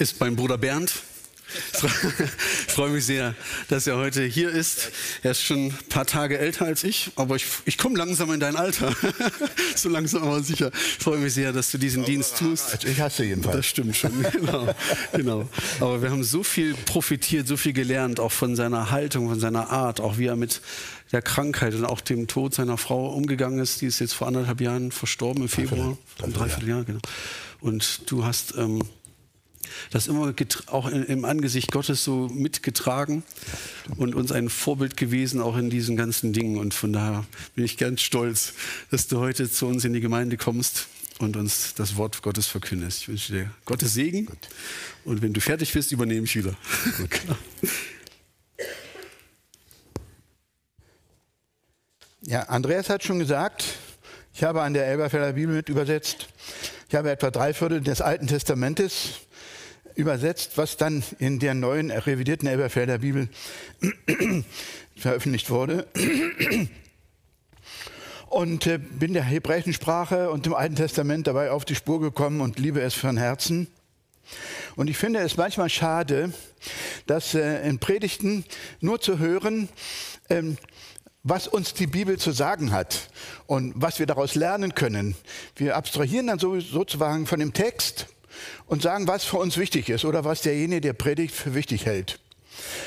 ist mein Bruder Bernd. Ich freue mich sehr, dass er heute hier ist. Er ist schon ein paar Tage älter als ich, aber ich, ich komme langsam in dein Alter. so langsam aber sicher. Ich freue mich sehr, dass du diesen Dienst tust. Also ich hasse jedenfalls. Das stimmt schon, genau, genau. Aber wir haben so viel profitiert, so viel gelernt, auch von seiner Haltung, von seiner Art, auch wie er mit der Krankheit und auch dem Tod seiner Frau umgegangen ist. Die ist jetzt vor anderthalb Jahren verstorben im Februar. Dreiviertel, dreiviertel Jahr, genau. Und du hast ähm, das immer auch im Angesicht Gottes so mitgetragen und uns ein Vorbild gewesen, auch in diesen ganzen Dingen. Und von daher bin ich ganz stolz, dass du heute zu uns in die Gemeinde kommst und uns das Wort Gottes verkündest. Ich wünsche dir Gottes Segen. Gut. Und wenn du fertig bist, übernehme ich wieder. ja, Andreas hat schon gesagt, ich habe an der Elberfelder Bibel mit übersetzt. Ich habe etwa drei Viertel des Alten Testamentes übersetzt, was dann in der neuen revidierten Elberfelder Bibel veröffentlicht wurde. Und äh, bin der hebräischen Sprache und dem Alten Testament dabei auf die Spur gekommen und liebe es von Herzen. Und ich finde es manchmal schade, dass äh, in Predigten nur zu hören, ähm, was uns die Bibel zu sagen hat und was wir daraus lernen können. Wir abstrahieren dann sozusagen von dem Text und sagen, was für uns wichtig ist oder was derjenige, der predigt, für wichtig hält.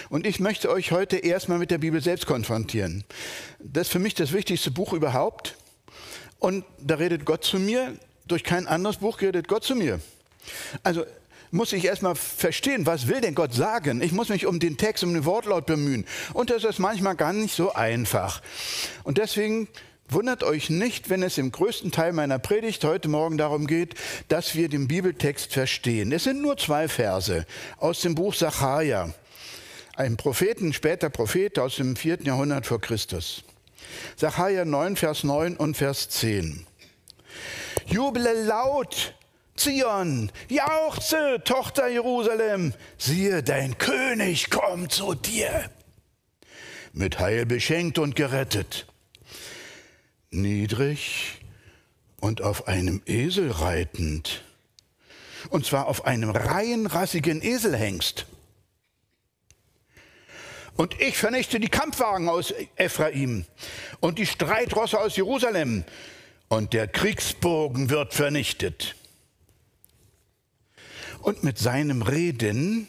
Und ich möchte euch heute erstmal mit der Bibel selbst konfrontieren. Das ist für mich das wichtigste Buch überhaupt. Und da redet Gott zu mir. Durch kein anderes Buch redet Gott zu mir. Also muss ich erstmal verstehen, was will denn Gott sagen? Ich muss mich um den Text, um den Wortlaut bemühen. Und das ist manchmal gar nicht so einfach. Und deswegen Wundert euch nicht, wenn es im größten Teil meiner Predigt heute Morgen darum geht, dass wir den Bibeltext verstehen. Es sind nur zwei Verse aus dem Buch Sacharja, ein Propheten, später Prophet aus dem vierten Jahrhundert vor Christus. Sacharja 9, Vers 9 und Vers 10. Juble laut, Zion, jauchze, Tochter Jerusalem, siehe, dein König kommt zu dir. Mit Heil beschenkt und gerettet niedrig und auf einem Esel reitend. Und zwar auf einem reihenrassigen Eselhengst. Und ich vernichte die Kampfwagen aus Ephraim und die Streitrosse aus Jerusalem. Und der Kriegsbogen wird vernichtet. Und mit seinem Reden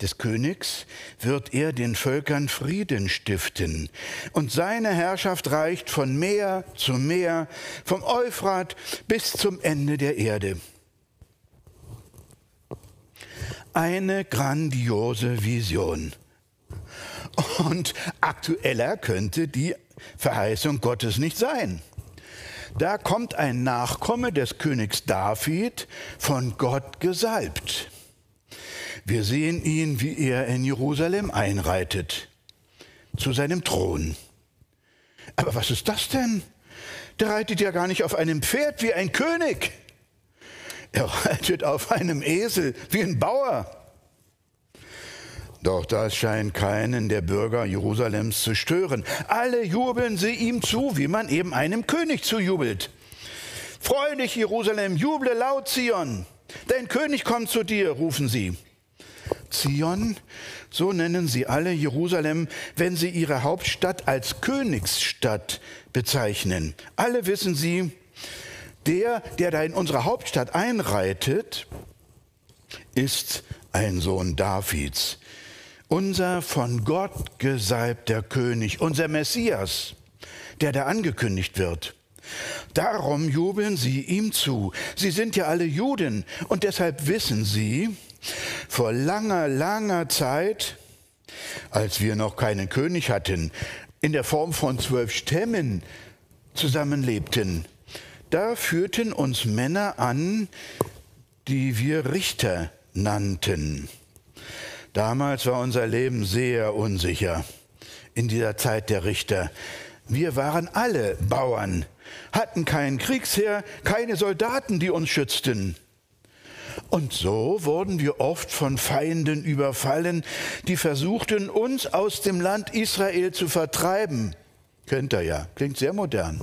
des Königs wird er den Völkern Frieden stiften. Und seine Herrschaft reicht von Meer zu Meer, vom Euphrat bis zum Ende der Erde. Eine grandiose Vision. Und aktueller könnte die Verheißung Gottes nicht sein. Da kommt ein Nachkomme des Königs David von Gott gesalbt. Wir sehen ihn, wie er in Jerusalem einreitet, zu seinem Thron. Aber was ist das denn? Der reitet ja gar nicht auf einem Pferd wie ein König. Er reitet auf einem Esel wie ein Bauer. Doch das scheint keinen der Bürger Jerusalems zu stören. Alle jubeln sie ihm zu, wie man eben einem König zujubelt. Freu dich, Jerusalem, juble laut, Zion. Dein König kommt zu dir, rufen sie. Zion, so nennen sie alle Jerusalem, wenn sie ihre Hauptstadt als Königsstadt bezeichnen. Alle wissen sie, der, der da in unsere Hauptstadt einreitet, ist ein Sohn Davids, unser von Gott gesalbter König, unser Messias, der da angekündigt wird. Darum jubeln sie ihm zu. Sie sind ja alle Juden und deshalb wissen sie, vor langer, langer Zeit, als wir noch keinen König hatten, in der Form von zwölf Stämmen zusammenlebten, da führten uns Männer an, die wir Richter nannten. Damals war unser Leben sehr unsicher in dieser Zeit der Richter. Wir waren alle Bauern, hatten keinen Kriegsheer, keine Soldaten, die uns schützten. Und so wurden wir oft von Feinden überfallen, die versuchten, uns aus dem Land Israel zu vertreiben. Kennt ihr ja, klingt sehr modern.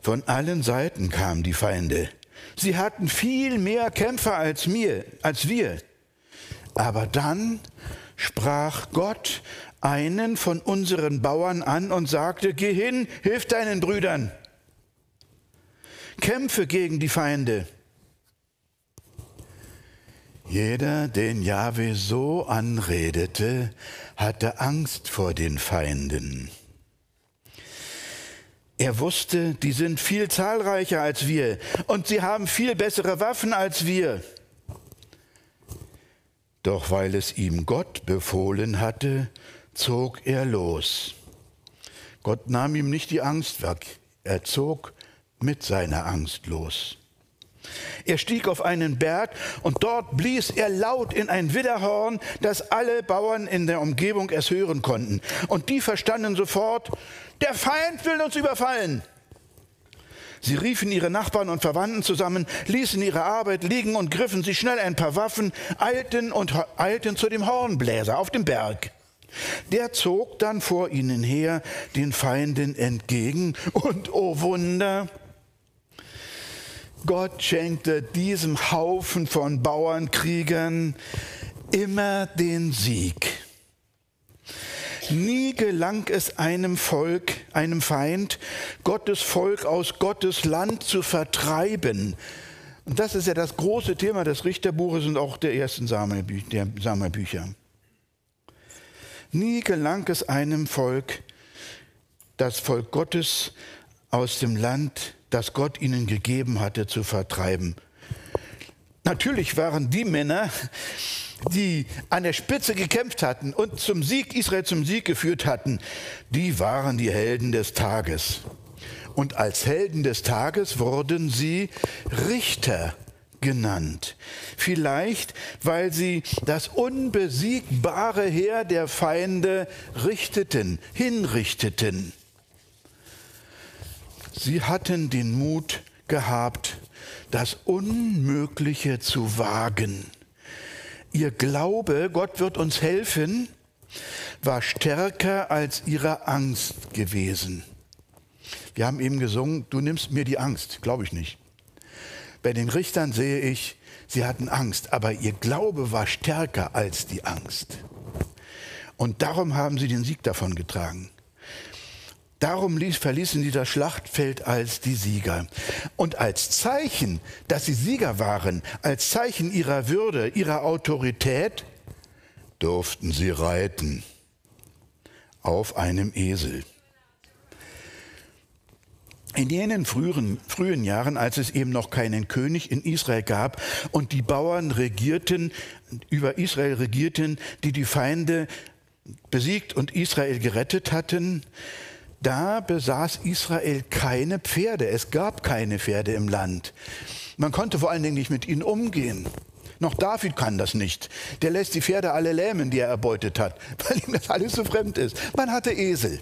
Von allen Seiten kamen die Feinde. Sie hatten viel mehr Kämpfer als mir, als wir. Aber dann sprach Gott einen von unseren Bauern an und sagte, geh hin, hilf deinen Brüdern. Kämpfe gegen die Feinde. Jeder, den Jahwe so anredete, hatte Angst vor den Feinden. Er wusste, die sind viel zahlreicher als wir und sie haben viel bessere Waffen als wir. Doch weil es ihm Gott befohlen hatte, zog er los. Gott nahm ihm nicht die Angst weg, er zog mit seiner Angst los. Er stieg auf einen Berg und dort blies er laut in ein Widderhorn, dass alle Bauern in der Umgebung es hören konnten. Und die verstanden sofort, der Feind will uns überfallen. Sie riefen ihre Nachbarn und Verwandten zusammen, ließen ihre Arbeit liegen und griffen sich schnell ein paar Waffen, eilten und eilten zu dem Hornbläser auf dem Berg. Der zog dann vor ihnen her den Feinden entgegen und oh Wunder, Gott schenkte diesem Haufen von Bauernkriegern immer den Sieg. Nie gelang es einem Volk, einem Feind, Gottes Volk aus Gottes Land zu vertreiben. Und das ist ja das große Thema des Richterbuches und auch der ersten Samuelbücher. Nie gelang es einem Volk, das Volk Gottes aus dem Land, das Gott ihnen gegeben hatte, zu vertreiben. Natürlich waren die Männer, die an der Spitze gekämpft hatten und zum Sieg Israel zum Sieg geführt hatten, die waren die Helden des Tages. Und als Helden des Tages wurden sie Richter genannt. Vielleicht, weil sie das unbesiegbare Heer der Feinde richteten, hinrichteten. Sie hatten den Mut gehabt, das Unmögliche zu wagen. Ihr Glaube, Gott wird uns helfen, war stärker als ihre Angst gewesen. Wir haben eben gesungen, du nimmst mir die Angst, glaube ich nicht. Bei den Richtern sehe ich, sie hatten Angst, aber ihr Glaube war stärker als die Angst. Und darum haben sie den Sieg davon getragen. Darum ließ, verließen sie das Schlachtfeld als die Sieger. Und als Zeichen, dass sie Sieger waren, als Zeichen ihrer Würde, ihrer Autorität, durften sie reiten auf einem Esel. In jenen frühen, frühen Jahren, als es eben noch keinen König in Israel gab und die Bauern regierten, über Israel regierten, die die Feinde besiegt und Israel gerettet hatten, da besaß Israel keine Pferde. Es gab keine Pferde im Land. Man konnte vor allen Dingen nicht mit ihnen umgehen. Noch David kann das nicht. Der lässt die Pferde alle lähmen, die er erbeutet hat, weil ihm das alles so fremd ist. Man hatte Esel.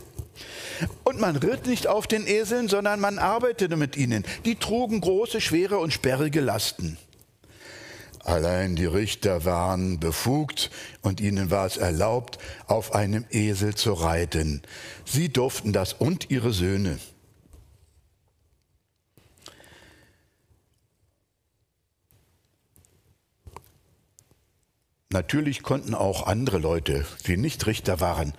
Und man ritt nicht auf den Eseln, sondern man arbeitete mit ihnen. Die trugen große, schwere und sperrige Lasten. Allein die Richter waren befugt und ihnen war es erlaubt, auf einem Esel zu reiten. Sie durften das und ihre Söhne. Natürlich konnten auch andere Leute, die nicht Richter waren,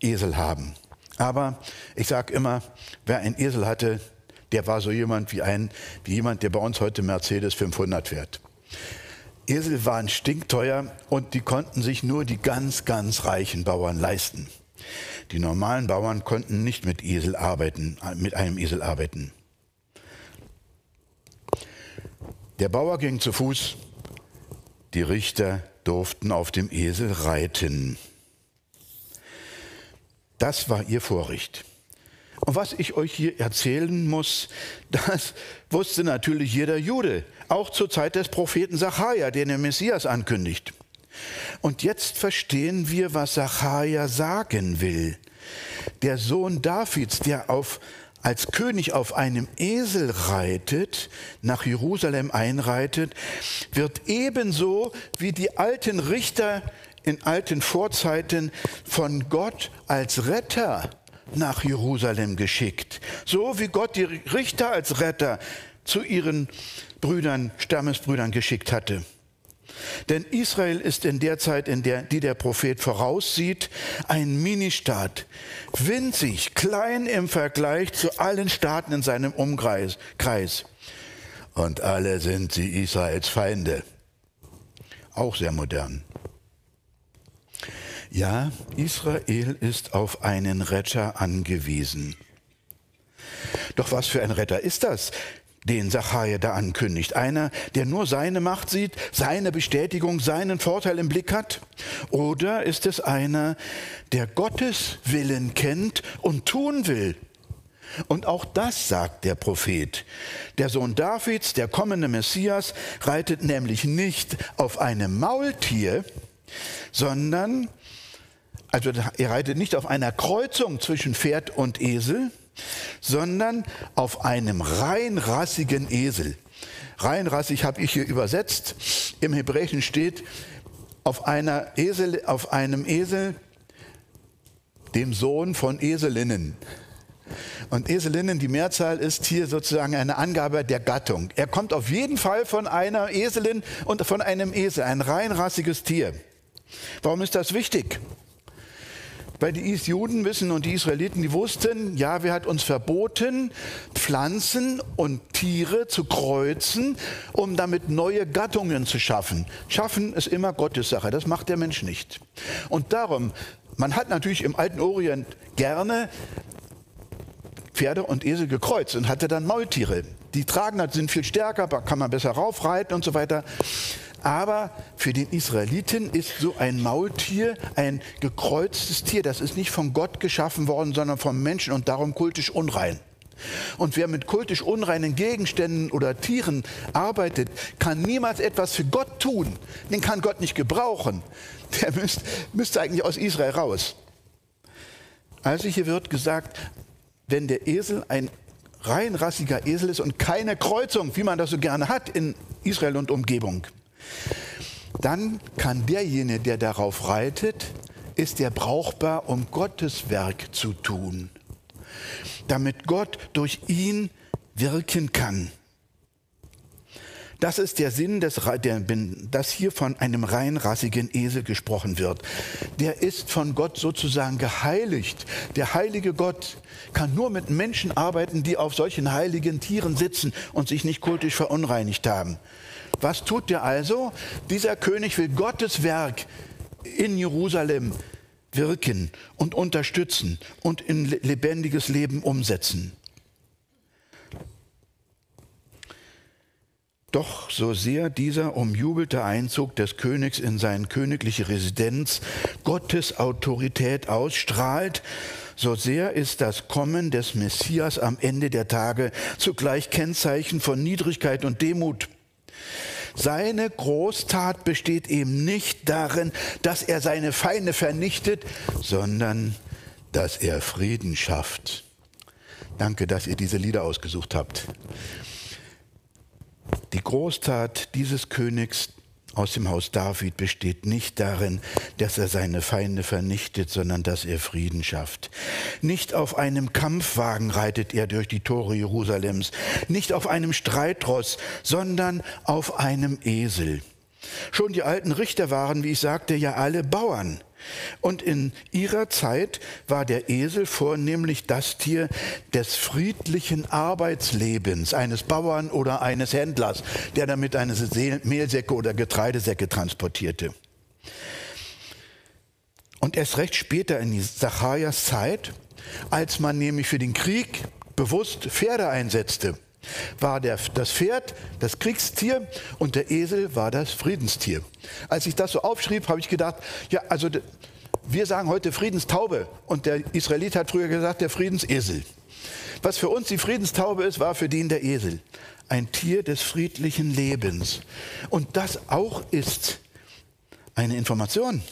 Esel haben. Aber ich sage immer, wer einen Esel hatte, der war so jemand wie, ein, wie jemand, der bei uns heute Mercedes 500 fährt. Esel waren stinkteuer und die konnten sich nur die ganz, ganz reichen Bauern leisten. Die normalen Bauern konnten nicht mit Esel arbeiten, mit einem Esel arbeiten. Der Bauer ging zu Fuß, die Richter durften auf dem Esel reiten. Das war ihr Vorrecht. Und was ich euch hier erzählen muss, das wusste natürlich jeder Jude, auch zur Zeit des Propheten Sacharja, der den Messias ankündigt. Und jetzt verstehen wir, was Sacharja sagen will. Der Sohn Davids, der auf, als König auf einem Esel reitet, nach Jerusalem einreitet, wird ebenso wie die alten Richter in alten Vorzeiten von Gott als Retter nach Jerusalem geschickt. So wie Gott die Richter als Retter zu ihren Brüdern, Stammesbrüdern geschickt hatte. Denn Israel ist in der Zeit, in der, die der Prophet voraussieht, ein Ministaat, winzig, klein im Vergleich zu allen Staaten in seinem Umkreis. Und alle sind sie Israels Feinde. Auch sehr modern. Ja, Israel ist auf einen Retter angewiesen. Doch was für ein Retter ist das? den Sacharja da ankündigt. Einer, der nur seine Macht sieht, seine Bestätigung, seinen Vorteil im Blick hat? Oder ist es einer, der Gottes Willen kennt und tun will? Und auch das sagt der Prophet. Der Sohn Davids, der kommende Messias, reitet nämlich nicht auf einem Maultier, sondern, also er reitet nicht auf einer Kreuzung zwischen Pferd und Esel, sondern auf einem reinrassigen Esel. Reinrassig habe ich hier übersetzt. Im Hebräischen steht auf, einer Esel, auf einem Esel, dem Sohn von Eselinnen. Und Eselinnen, die Mehrzahl ist hier sozusagen eine Angabe der Gattung. Er kommt auf jeden Fall von einer Eselin und von einem Esel, ein reinrassiges Tier. Warum ist das wichtig? Weil die Juden wissen und die Israeliten, die wussten, Jahwe hat uns verboten, Pflanzen und Tiere zu kreuzen, um damit neue Gattungen zu schaffen. Schaffen ist immer Gottes Sache, das macht der Mensch nicht. Und darum, man hat natürlich im alten Orient gerne Pferde und Esel gekreuzt und hatte dann Maultiere. Die tragen sind viel stärker, kann man besser raufreiten und so weiter. Aber für den Israeliten ist so ein Maultier ein gekreuztes Tier. Das ist nicht von Gott geschaffen worden, sondern vom Menschen und darum kultisch unrein. Und wer mit kultisch unreinen Gegenständen oder Tieren arbeitet, kann niemals etwas für Gott tun. Den kann Gott nicht gebrauchen. Der müsste, müsste eigentlich aus Israel raus. Also hier wird gesagt, wenn der Esel ein reinrassiger Esel ist und keine Kreuzung, wie man das so gerne hat in Israel und Umgebung, dann kann derjenige, der darauf reitet, ist er brauchbar, um Gottes Werk zu tun, damit Gott durch ihn wirken kann. Das ist der Sinn, des, der, dass hier von einem reinrassigen Esel gesprochen wird. Der ist von Gott sozusagen geheiligt. Der heilige Gott kann nur mit Menschen arbeiten, die auf solchen heiligen Tieren sitzen und sich nicht kultisch verunreinigt haben. Was tut er also? Dieser König will Gottes Werk in Jerusalem wirken und unterstützen und in lebendiges Leben umsetzen. Doch so sehr dieser umjubelte Einzug des Königs in seine königliche Residenz Gottes Autorität ausstrahlt, so sehr ist das Kommen des Messias am Ende der Tage zugleich Kennzeichen von Niedrigkeit und Demut. Seine Großtat besteht eben nicht darin, dass er seine Feinde vernichtet, sondern dass er Frieden schafft. Danke, dass ihr diese Lieder ausgesucht habt. Die Großtat dieses Königs aus dem Haus David besteht nicht darin, dass er seine Feinde vernichtet, sondern dass er Frieden schafft. Nicht auf einem Kampfwagen reitet er durch die Tore Jerusalems, nicht auf einem Streitross, sondern auf einem Esel. Schon die alten Richter waren, wie ich sagte, ja alle Bauern. Und in ihrer Zeit war der Esel vornehmlich das Tier des friedlichen Arbeitslebens eines Bauern oder eines Händlers, der damit eine Mehlsäcke oder Getreidesäcke transportierte. Und erst recht später in Zacharias Zeit, als man nämlich für den Krieg bewusst Pferde einsetzte, war der, das Pferd das Kriegstier und der Esel war das Friedenstier. Als ich das so aufschrieb, habe ich gedacht, ja, also wir sagen heute Friedenstaube und der Israelit hat früher gesagt, der Friedensesel. Was für uns die Friedenstaube ist, war für den der Esel. Ein Tier des friedlichen Lebens. Und das auch ist eine Information.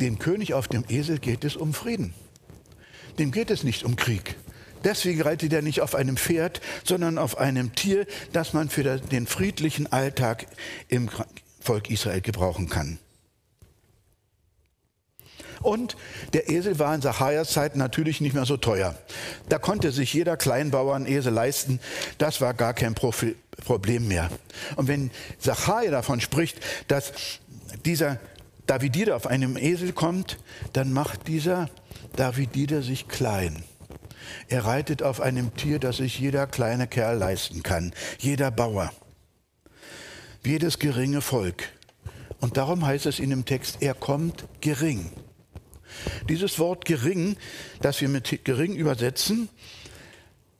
Dem König auf dem Esel geht es um Frieden. Dem geht es nicht um Krieg. Deswegen reitet er nicht auf einem Pferd, sondern auf einem Tier, das man für den friedlichen Alltag im Volk Israel gebrauchen kann. Und der Esel war in Zacharias Zeit natürlich nicht mehr so teuer. Da konnte sich jeder Kleinbauer einen Esel leisten. Das war gar kein Problem mehr. Und wenn Zacharia davon spricht, dass dieser Davidide auf einem Esel kommt, dann macht dieser Davidide sich klein. Er reitet auf einem Tier, das sich jeder kleine Kerl leisten kann, jeder Bauer, jedes geringe Volk. Und darum heißt es in dem Text, er kommt gering. Dieses Wort gering, das wir mit gering übersetzen,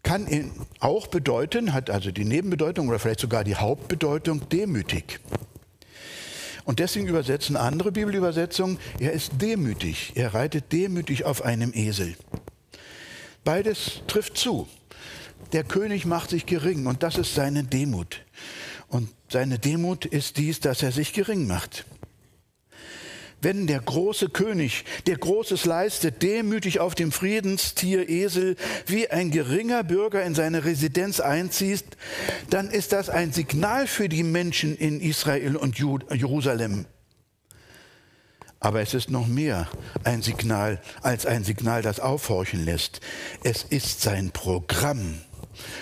kann auch bedeuten, hat also die Nebenbedeutung oder vielleicht sogar die Hauptbedeutung demütig. Und deswegen übersetzen andere Bibelübersetzungen, er ist demütig, er reitet demütig auf einem Esel. Beides trifft zu. Der König macht sich gering und das ist seine Demut. Und seine Demut ist dies, dass er sich gering macht. Wenn der große König, der Großes leistet, demütig auf dem Friedenstier Esel wie ein geringer Bürger in seine Residenz einzieht, dann ist das ein Signal für die Menschen in Israel und Jerusalem. Aber es ist noch mehr ein Signal als ein Signal, das aufhorchen lässt. Es ist sein Programm.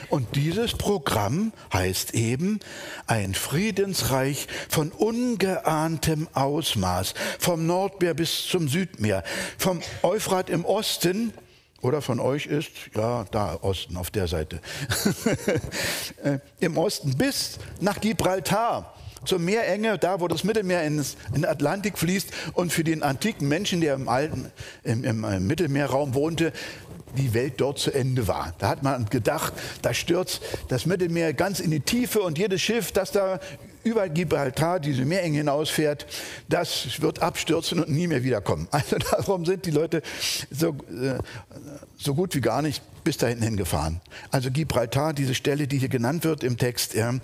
Und dieses Programm heißt eben ein Friedensreich von ungeahntem Ausmaß, vom Nordmeer bis zum Südmeer, vom Euphrat im Osten oder von euch ist, ja, da Osten auf der Seite, äh, im Osten bis nach Gibraltar. Zur Meerenge, da wo das Mittelmeer ins, in den Atlantik fließt und für den antiken Menschen, der im alten, im, im, im Mittelmeerraum wohnte, die Welt dort zu Ende war. Da hat man gedacht, da stürzt das Mittelmeer ganz in die Tiefe und jedes Schiff, das da über Gibraltar diese Meerenge hinausfährt, das wird abstürzen und nie mehr wiederkommen. Also darum sind die Leute so, äh, so gut wie gar nicht bis da hinten hingefahren. Also Gibraltar, diese Stelle, die hier genannt wird im Text, ähm,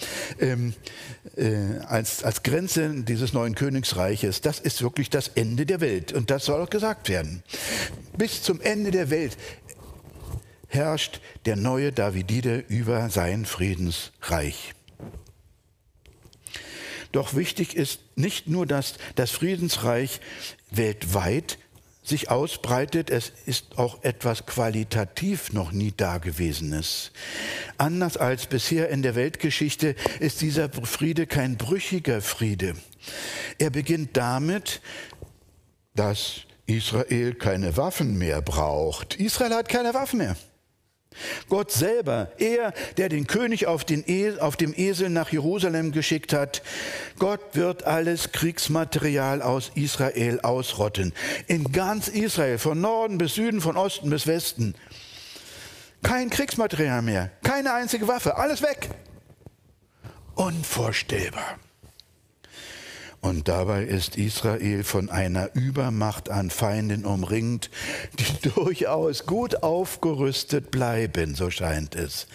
äh, als, als Grenze dieses neuen Königsreiches, das ist wirklich das Ende der Welt. Und das soll auch gesagt werden. Bis zum Ende der Welt herrscht der neue Davidide über sein Friedensreich. Doch wichtig ist nicht nur, dass das Friedensreich weltweit sich ausbreitet, es ist auch etwas qualitativ noch nie Dagewesenes. Anders als bisher in der Weltgeschichte ist dieser Friede kein brüchiger Friede. Er beginnt damit, dass Israel keine Waffen mehr braucht. Israel hat keine Waffen mehr. Gott selber, er, der den König auf, den e auf, dem Esel nach Jerusalem geschickt hat, Gott wird alles Kriegsmaterial aus Israel ausrotten. In ganz Israel, von Norden bis Süden, von Osten bis Westen. Kein Kriegsmaterial mehr, keine einzige Waffe, alles weg. Unvorstellbar. Und dabei ist Israel von einer Übermacht an Feinden umringt, die durchaus gut aufgerüstet bleiben, so scheint es.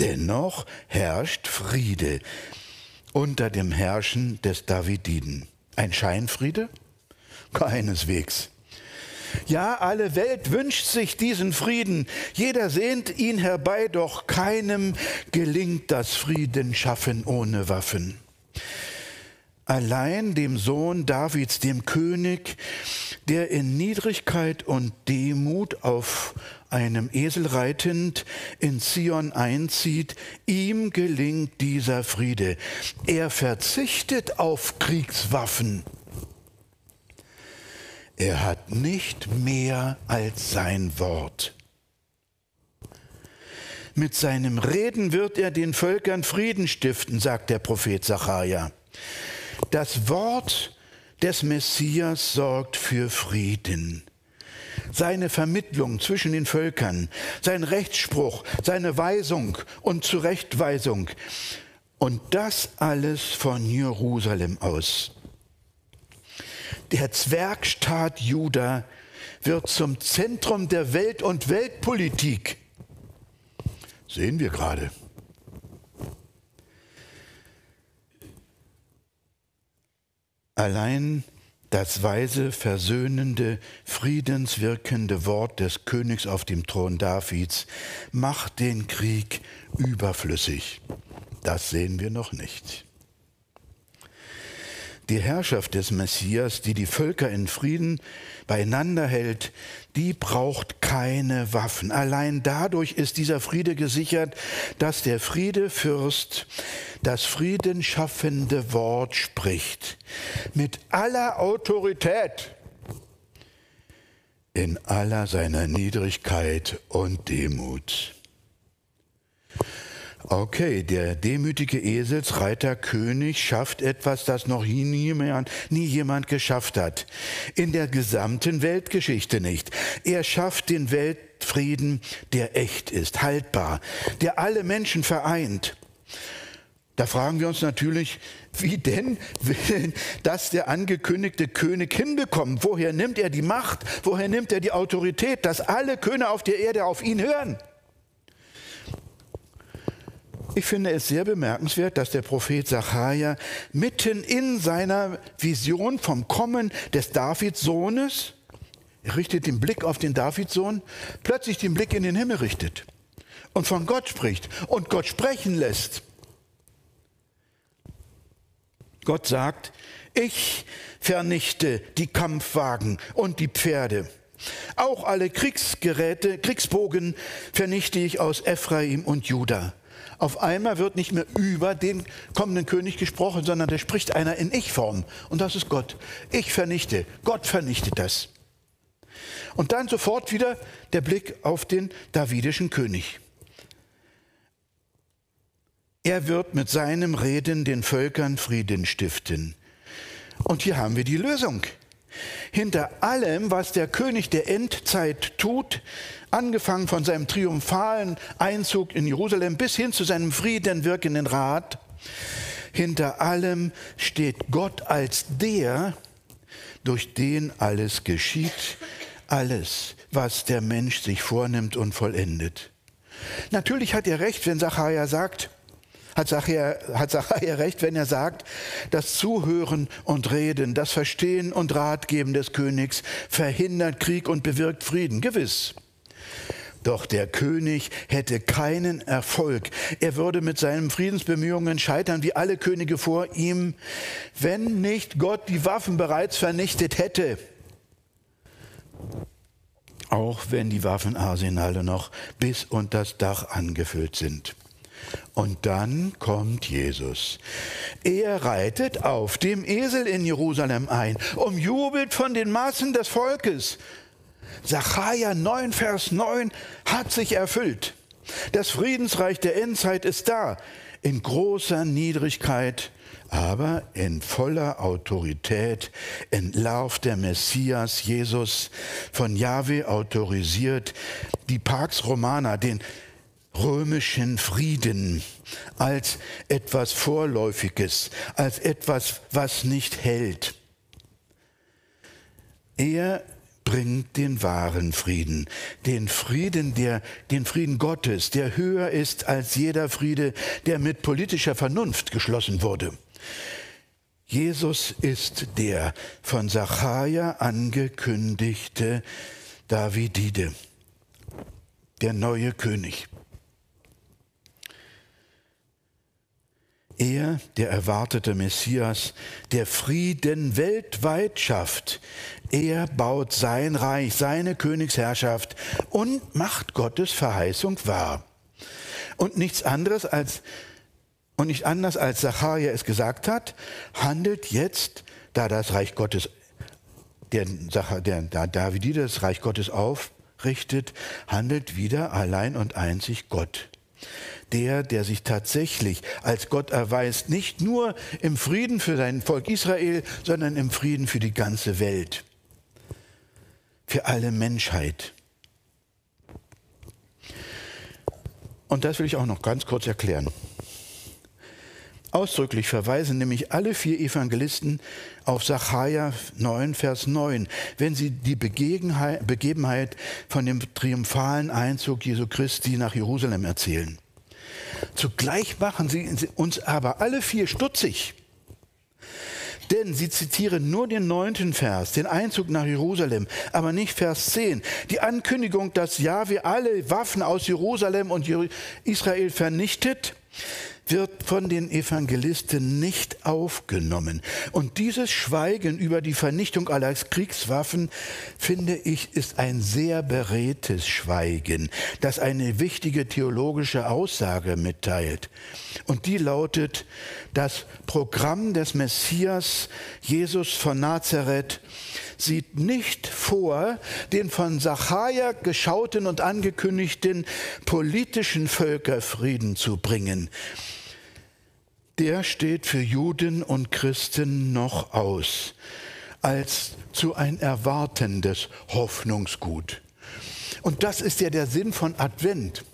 Dennoch herrscht Friede unter dem Herrschen des Davididen. Ein Scheinfriede? Keineswegs. Ja, alle Welt wünscht sich diesen Frieden. Jeder sehnt ihn herbei, doch keinem gelingt das Frieden schaffen ohne Waffen allein dem Sohn Davids, dem König, der in Niedrigkeit und Demut auf einem Esel reitend in Zion einzieht, ihm gelingt dieser Friede. Er verzichtet auf Kriegswaffen. Er hat nicht mehr als sein Wort. Mit seinem Reden wird er den Völkern Frieden stiften, sagt der Prophet Sacharja. Das Wort des Messias sorgt für Frieden. Seine Vermittlung zwischen den Völkern, sein Rechtsspruch, seine Weisung und Zurechtweisung. Und das alles von Jerusalem aus. Der Zwergstaat Juda wird zum Zentrum der Welt und Weltpolitik. Sehen wir gerade. Allein das weise, versöhnende, friedenswirkende Wort des Königs auf dem Thron Davids macht den Krieg überflüssig. Das sehen wir noch nicht. Die Herrschaft des Messias, die die Völker in Frieden beieinander hält, die braucht keine Waffen. Allein dadurch ist dieser Friede gesichert, dass der Friedefürst das friedenschaffende Wort spricht. Mit aller Autorität, in aller seiner Niedrigkeit und Demut. Okay, der demütige Eselsreiter König schafft etwas, das noch nie jemand, nie jemand geschafft hat. In der gesamten Weltgeschichte nicht. Er schafft den Weltfrieden, der echt ist, haltbar, der alle Menschen vereint. Da fragen wir uns natürlich, wie denn will das der angekündigte König hinbekommen? Woher nimmt er die Macht? Woher nimmt er die Autorität, dass alle Könige auf der Erde auf ihn hören? Ich finde es sehr bemerkenswert, dass der Prophet Zachariah mitten in seiner Vision vom Kommen des Davidssohnes, er richtet den Blick auf den Davidssohn, plötzlich den Blick in den Himmel richtet und von Gott spricht und Gott sprechen lässt. Gott sagt, ich vernichte die Kampfwagen und die Pferde. Auch alle Kriegsgeräte, Kriegsbogen vernichte ich aus Ephraim und Juda. Auf einmal wird nicht mehr über den kommenden König gesprochen, sondern da spricht einer in Ich-Form. Und das ist Gott. Ich vernichte. Gott vernichtet das. Und dann sofort wieder der Blick auf den davidischen König. Er wird mit seinem Reden den Völkern Frieden stiften. Und hier haben wir die Lösung. Hinter allem, was der König der Endzeit tut, angefangen von seinem triumphalen Einzug in Jerusalem bis hin zu seinem Frieden wirkenden Rat, hinter allem steht Gott als der, durch den alles geschieht, alles, was der Mensch sich vornimmt und vollendet. Natürlich hat er recht, wenn Zachariah sagt, hat Zachariah, hat Zachariah recht, wenn er sagt, das Zuhören und Reden, das Verstehen und Ratgeben des Königs verhindert Krieg und bewirkt Frieden. Gewiss. Doch der König hätte keinen Erfolg. Er würde mit seinen Friedensbemühungen scheitern wie alle Könige vor ihm, wenn nicht Gott die Waffen bereits vernichtet hätte. Auch wenn die Waffenarsenale noch bis unter das Dach angefüllt sind. Und dann kommt Jesus. Er reitet auf dem Esel in Jerusalem ein, umjubelt von den Massen des Volkes. Sacharja 9, Vers 9 hat sich erfüllt. Das Friedensreich der Endzeit ist da, in großer Niedrigkeit, aber in voller Autorität entlarvt der Messias Jesus von Jahwe autorisiert die Pax Romana, den römischen Frieden als etwas Vorläufiges, als etwas, was nicht hält. Er bringt den wahren Frieden, den Frieden, der, den Frieden Gottes, der höher ist als jeder Friede, der mit politischer Vernunft geschlossen wurde. Jesus ist der von Zacharia angekündigte Davidide, der neue König. Er, der erwartete Messias, der Frieden weltweit schafft, er baut sein Reich, seine Königsherrschaft und macht Gottes Verheißung wahr. Und nichts anderes als und nicht anders als Zacharia es gesagt hat, handelt jetzt, da das Reich Gottes, der, der, der David das Reich Gottes aufrichtet, handelt wieder allein und einzig Gott der, der sich tatsächlich als Gott erweist, nicht nur im Frieden für sein Volk Israel, sondern im Frieden für die ganze Welt, für alle Menschheit. Und das will ich auch noch ganz kurz erklären. Ausdrücklich verweisen nämlich alle vier Evangelisten auf Sacharja 9, Vers 9, wenn sie die Begebenheit von dem triumphalen Einzug Jesu Christi nach Jerusalem erzählen. Zugleich machen sie uns aber alle vier stutzig. Denn sie zitieren nur den neunten Vers, den Einzug nach Jerusalem, aber nicht Vers 10. Die Ankündigung, dass Jahwe alle Waffen aus Jerusalem und Israel vernichtet wird von den Evangelisten nicht aufgenommen. Und dieses Schweigen über die Vernichtung aller Kriegswaffen, finde ich, ist ein sehr beredtes Schweigen, das eine wichtige theologische Aussage mitteilt. Und die lautet, das Programm des Messias Jesus von Nazareth sieht nicht vor, den von Sacharja geschauten und angekündigten politischen Völkerfrieden zu bringen der steht für Juden und Christen noch aus als zu ein erwartendes Hoffnungsgut. Und das ist ja der Sinn von Advent.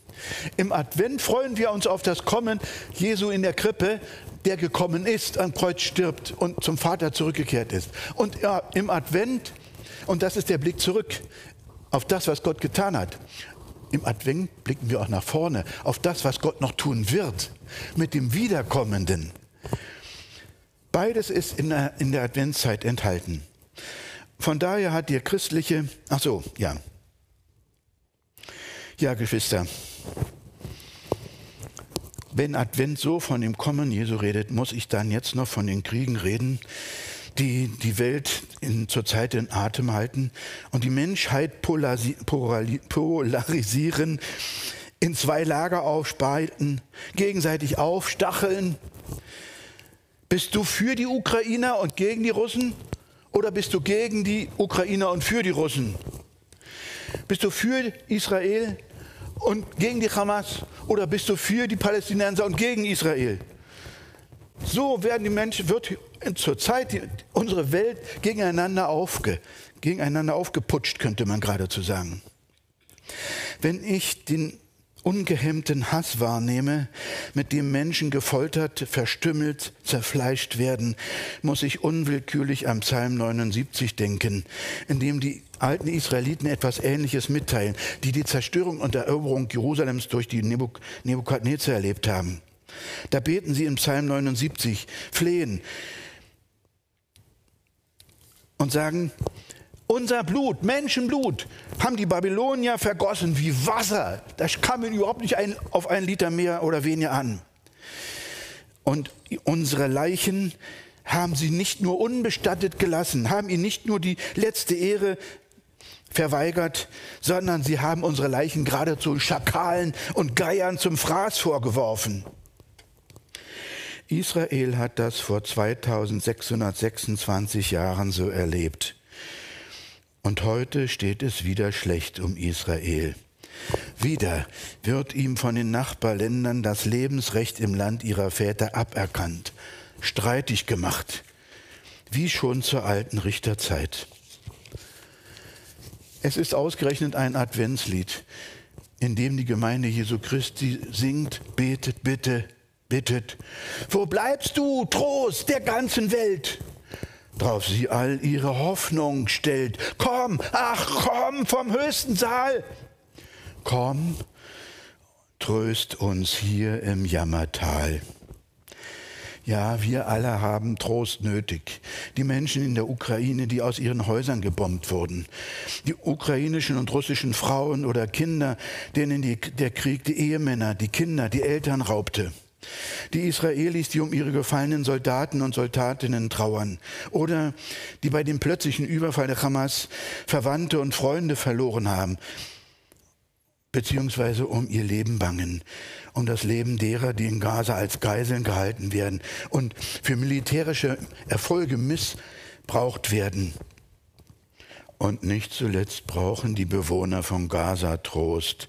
Im Advent freuen wir uns auf das Kommen Jesu in der Krippe, der gekommen ist, am Kreuz stirbt und zum Vater zurückgekehrt ist. Und ja, im Advent, und das ist der Blick zurück auf das, was Gott getan hat, im Advent blicken wir auch nach vorne auf das, was Gott noch tun wird mit dem Wiederkommenden. Beides ist in der, in der Adventszeit enthalten. Von daher hat die christliche, ach so, ja. Ja, Geschwister, wenn Advent so von dem Kommen Jesu redet, muss ich dann jetzt noch von den Kriegen reden, die die Welt in, zurzeit in Atem halten und die Menschheit polarisieren, in zwei Lager aufspalten, gegenseitig aufstacheln. Bist du für die Ukrainer und gegen die Russen oder bist du gegen die Ukrainer und für die Russen? Bist du für Israel und gegen die Hamas oder bist du für die Palästinenser und gegen Israel? So werden die Menschen, wird zurzeit die, unsere Welt gegeneinander, aufge, gegeneinander aufgeputscht, könnte man geradezu sagen. Wenn ich den ungehemmten Hass wahrnehme, mit dem Menschen gefoltert, verstümmelt, zerfleischt werden, muss ich unwillkürlich am Psalm 79 denken, in dem die alten Israeliten etwas Ähnliches mitteilen, die die Zerstörung und Eroberung Jerusalems durch die Nebukadnezar erlebt haben. Da beten sie in Psalm 79, flehen und sagen, unser Blut, Menschenblut, haben die Babylonier vergossen wie Wasser. Das kam ihnen überhaupt nicht ein, auf einen Liter mehr oder weniger an. Und unsere Leichen haben sie nicht nur unbestattet gelassen, haben ihnen nicht nur die letzte Ehre verweigert, sondern sie haben unsere Leichen geradezu Schakalen und Geiern zum Fraß vorgeworfen. Israel hat das vor 2626 Jahren so erlebt. Und heute steht es wieder schlecht um Israel. Wieder wird ihm von den Nachbarländern das Lebensrecht im Land ihrer Väter aberkannt, streitig gemacht, wie schon zur alten Richterzeit. Es ist ausgerechnet ein Adventslied, in dem die Gemeinde Jesu Christi singt, betet, bitte, bittet, wo bleibst du, Trost der ganzen Welt? Drauf sie all ihre Hoffnung stellt. Komm, ach komm vom höchsten Saal. Komm, tröst uns hier im Jammertal. Ja, wir alle haben Trost nötig. Die Menschen in der Ukraine, die aus ihren Häusern gebombt wurden. Die ukrainischen und russischen Frauen oder Kinder, denen die, der Krieg die Ehemänner, die Kinder, die Eltern raubte. Die Israelis, die um ihre gefallenen Soldaten und Soldatinnen trauern. Oder die bei dem plötzlichen Überfall der Hamas Verwandte und Freunde verloren haben. Beziehungsweise um ihr Leben bangen. Um das Leben derer, die in Gaza als Geiseln gehalten werden und für militärische Erfolge missbraucht werden. Und nicht zuletzt brauchen die Bewohner von Gaza Trost,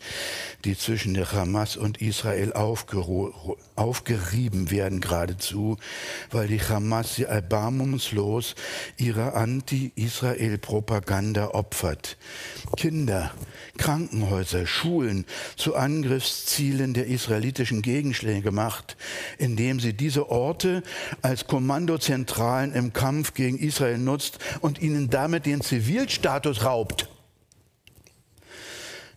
die zwischen der Hamas und Israel aufgerieben werden geradezu, weil die Hamas sie erbarmungslos ihrer Anti-Israel-Propaganda opfert. Kinder, Krankenhäuser, Schulen zu Angriffszielen der israelitischen Gegenschläge macht, indem sie diese Orte als Kommandozentralen im Kampf gegen Israel nutzt und ihnen damit den Zivilstatus raubt.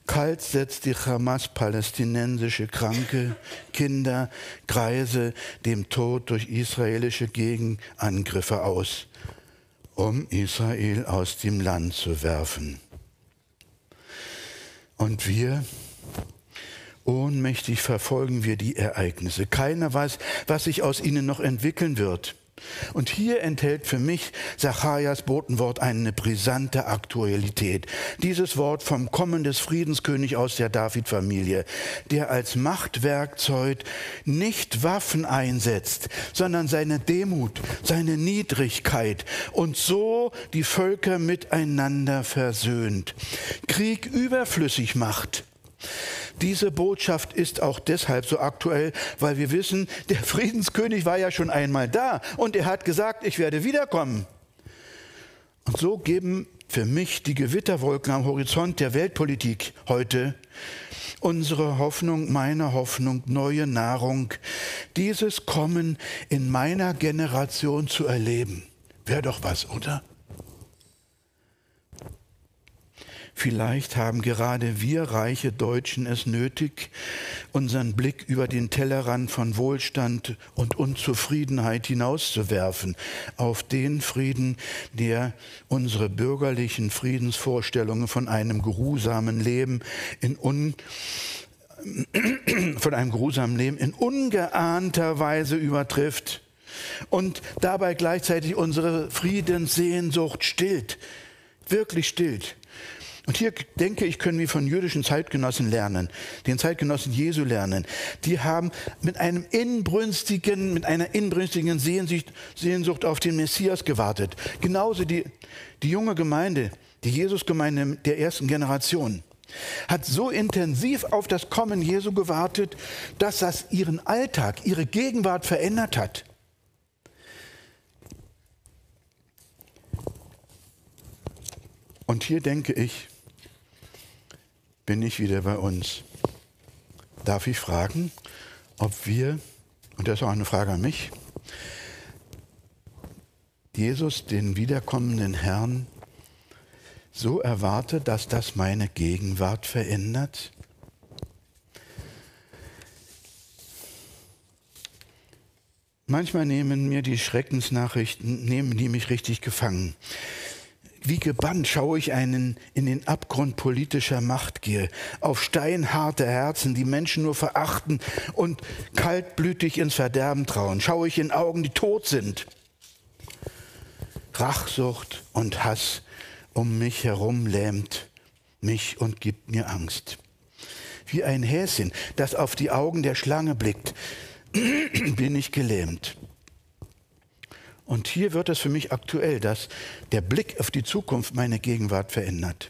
Kalt setzt die Hamas palästinensische Kranke, Kinder, Kreise dem Tod durch israelische Gegenangriffe aus, um Israel aus dem Land zu werfen. Und wir, Ohnmächtig verfolgen wir die Ereignisse. Keiner weiß, was sich aus ihnen noch entwickeln wird. Und hier enthält für mich Zacharias Botenwort eine brisante Aktualität. Dieses Wort vom Kommen des Friedenskönigs aus der David-Familie, der als Machtwerkzeug nicht Waffen einsetzt, sondern seine Demut, seine Niedrigkeit und so die Völker miteinander versöhnt, Krieg überflüssig macht diese Botschaft ist auch deshalb so aktuell, weil wir wissen, der Friedenskönig war ja schon einmal da und er hat gesagt, ich werde wiederkommen. Und so geben für mich die Gewitterwolken am Horizont der Weltpolitik heute unsere Hoffnung, meine Hoffnung, neue Nahrung, dieses Kommen in meiner Generation zu erleben. Wäre doch was, oder? Vielleicht haben gerade wir reiche Deutschen es nötig, unseren Blick über den Tellerrand von Wohlstand und Unzufriedenheit hinauszuwerfen auf den Frieden, der unsere bürgerlichen Friedensvorstellungen von einem geruhsamen Leben in un von einem geruhsamen Leben in ungeahnter Weise übertrifft und dabei gleichzeitig unsere Friedenssehnsucht stillt, wirklich stillt. Und hier denke ich, können wir von jüdischen Zeitgenossen lernen, den Zeitgenossen Jesu lernen. Die haben mit einem inbrünstigen, mit einer inbrünstigen Sehnsucht, Sehnsucht auf den Messias gewartet. Genauso die, die junge Gemeinde, die Jesusgemeinde der ersten Generation hat so intensiv auf das Kommen Jesu gewartet, dass das ihren Alltag, ihre Gegenwart verändert hat. Und hier denke ich, bin ich wieder bei uns. Darf ich fragen, ob wir, und das ist auch eine Frage an mich, Jesus, den wiederkommenden Herrn, so erwarte, dass das meine Gegenwart verändert? Manchmal nehmen mir die Schreckensnachrichten, nehmen die mich richtig gefangen. Wie gebannt schaue ich einen in den Abgrund politischer Machtgier, auf steinharte Herzen, die Menschen nur verachten und kaltblütig ins Verderben trauen. Schaue ich in Augen, die tot sind. Rachsucht und Hass um mich herum lähmt mich und gibt mir Angst. Wie ein Häschen, das auf die Augen der Schlange blickt, bin ich gelähmt. Und hier wird es für mich aktuell, dass der Blick auf die Zukunft meine Gegenwart verändert.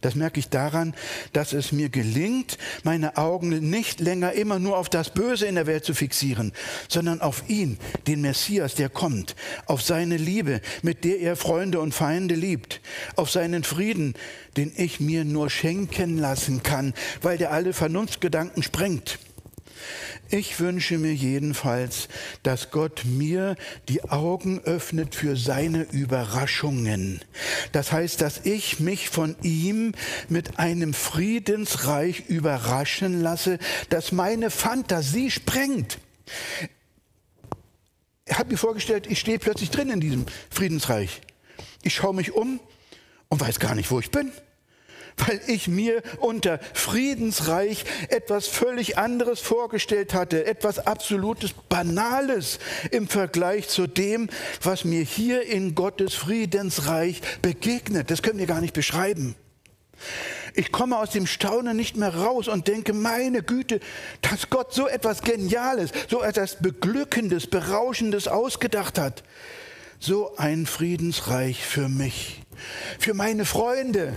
Das merke ich daran, dass es mir gelingt, meine Augen nicht länger immer nur auf das Böse in der Welt zu fixieren, sondern auf ihn, den Messias, der kommt, auf seine Liebe, mit der er Freunde und Feinde liebt, auf seinen Frieden, den ich mir nur schenken lassen kann, weil der alle Vernunftgedanken sprengt. Ich wünsche mir jedenfalls, dass Gott mir die Augen öffnet für seine Überraschungen. Das heißt, dass ich mich von ihm mit einem Friedensreich überraschen lasse, das meine Fantasie sprengt. Ich habe mir vorgestellt, ich stehe plötzlich drin in diesem Friedensreich. Ich schaue mich um und weiß gar nicht, wo ich bin weil ich mir unter Friedensreich etwas völlig anderes vorgestellt hatte, etwas absolutes Banales im Vergleich zu dem, was mir hier in Gottes Friedensreich begegnet. Das können wir gar nicht beschreiben. Ich komme aus dem Staunen nicht mehr raus und denke, meine Güte, dass Gott so etwas Geniales, so etwas Beglückendes, Berauschendes ausgedacht hat. So ein Friedensreich für mich, für meine Freunde,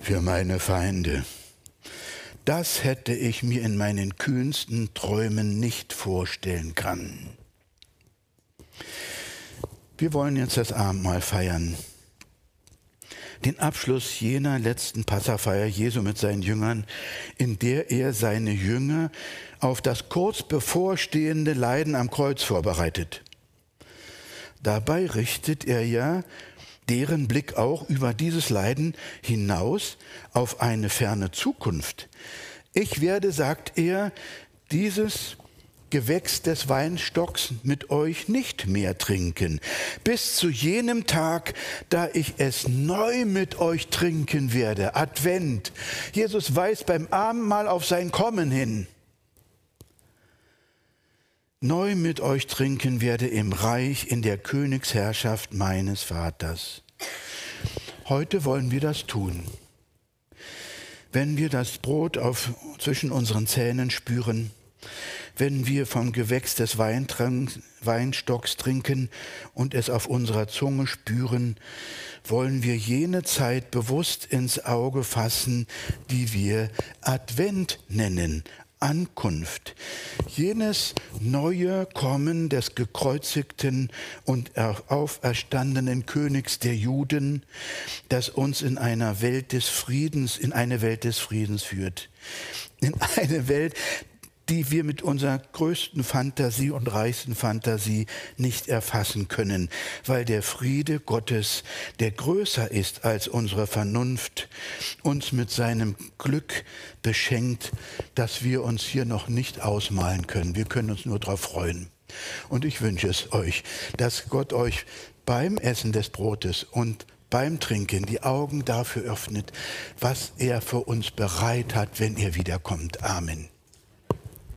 für meine Feinde. Das hätte ich mir in meinen kühnsten Träumen nicht vorstellen können. Wir wollen jetzt das Abendmahl feiern. Den Abschluss jener letzten Passafeier Jesu mit seinen Jüngern, in der er seine Jünger auf das kurz bevorstehende Leiden am Kreuz vorbereitet. Dabei richtet er ja deren Blick auch über dieses Leiden hinaus auf eine ferne Zukunft. Ich werde, sagt er, dieses Gewächs des Weinstocks mit euch nicht mehr trinken, bis zu jenem Tag, da ich es neu mit euch trinken werde. Advent. Jesus weist beim Abendmahl auf sein Kommen hin. Neu mit euch trinken werde im Reich in der Königsherrschaft meines Vaters. Heute wollen wir das tun. Wenn wir das Brot auf, zwischen unseren Zähnen spüren, wenn wir vom Gewächs des Weinstocks trinken und es auf unserer Zunge spüren, wollen wir jene Zeit bewusst ins Auge fassen, die wir Advent nennen, Ankunft, jenes neue Kommen des gekreuzigten und auferstandenen Königs der Juden, das uns in einer Welt des Friedens, in eine Welt des Friedens führt. In eine Welt, die wir mit unserer größten Fantasie und reichsten Fantasie nicht erfassen können, weil der Friede Gottes, der größer ist als unsere Vernunft, uns mit seinem Glück beschenkt, dass wir uns hier noch nicht ausmalen können. Wir können uns nur darauf freuen. Und ich wünsche es euch, dass Gott euch beim Essen des Brotes und beim Trinken die Augen dafür öffnet, was er für uns bereit hat, wenn er wiederkommt. Amen.